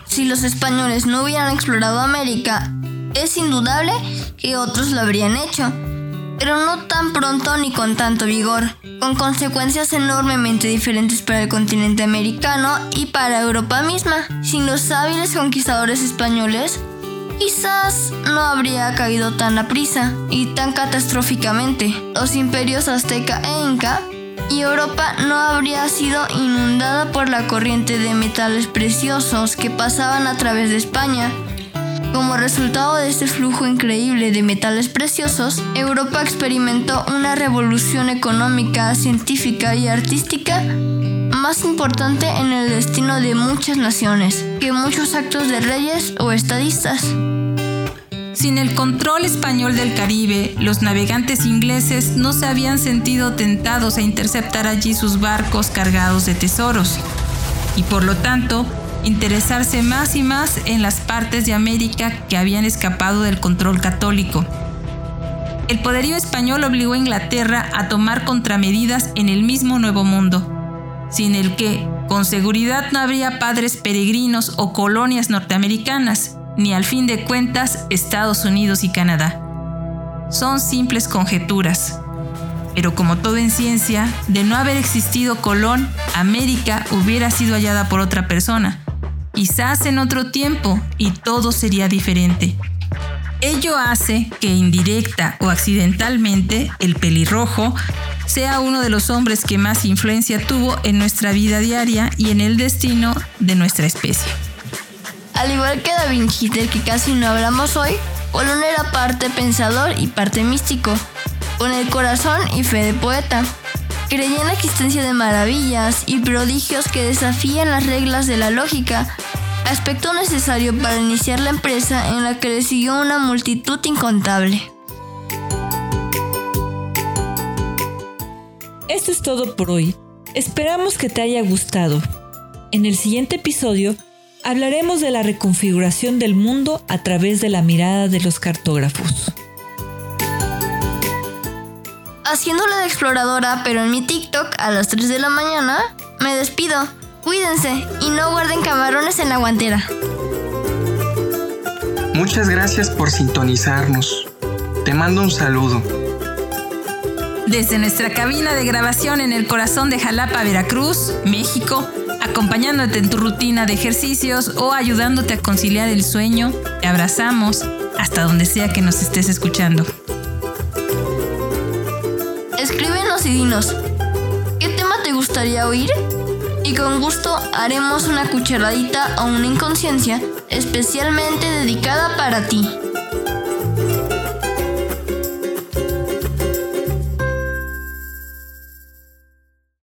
Si los españoles no hubieran explorado América, es indudable que otros lo habrían hecho, pero no tan pronto ni con tanto vigor, con consecuencias enormemente diferentes para el continente americano y para Europa misma. Sin los hábiles conquistadores españoles, quizás no habría caído tan a prisa y tan catastróficamente. Los imperios azteca e inca y Europa no habría sido inundada por la corriente de metales preciosos que pasaban a través de España. Como resultado de este flujo increíble de metales preciosos, Europa experimentó una revolución económica, científica y artística más importante en el destino de muchas naciones que muchos actos de reyes o estadistas. Sin el control español del Caribe, los navegantes ingleses no se habían sentido tentados a interceptar allí sus barcos cargados de tesoros, y por lo tanto interesarse más y más en las partes de América que habían escapado del control católico. El poderío español obligó a Inglaterra a tomar contramedidas en el mismo Nuevo Mundo, sin el que, con seguridad, no habría padres peregrinos o colonias norteamericanas, ni al fin de cuentas Estados Unidos y Canadá. Son simples conjeturas. Pero como todo en ciencia, de no haber existido Colón, América hubiera sido hallada por otra persona, quizás en otro tiempo, y todo sería diferente. Ello hace que indirecta o accidentalmente el pelirrojo sea uno de los hombres que más influencia tuvo en nuestra vida diaria y en el destino de nuestra especie. Al igual que Da Vinci, que casi no hablamos hoy, Colón era parte pensador y parte místico, con el corazón y fe de poeta. Creía en la existencia de maravillas y prodigios que desafían las reglas de la lógica, aspecto necesario para iniciar la empresa en la que le siguió una multitud incontable. Esto es todo por hoy. Esperamos que te haya gustado. En el siguiente episodio hablaremos de la reconfiguración del mundo a través de la mirada de los cartógrafos. Haciéndolo de exploradora, pero en mi TikTok a las 3 de la mañana, me despido. Cuídense y no guarden camarones en la guantera. Muchas gracias por sintonizarnos. Te mando un saludo. Desde nuestra cabina de grabación en el corazón de Jalapa, Veracruz, México, acompañándote en tu rutina de ejercicios o ayudándote a conciliar el sueño, te abrazamos hasta donde sea que nos estés escuchando. Escríbenos y dinos, ¿qué tema te gustaría oír? Y con gusto haremos una cucharadita o una inconsciencia especialmente dedicada para ti.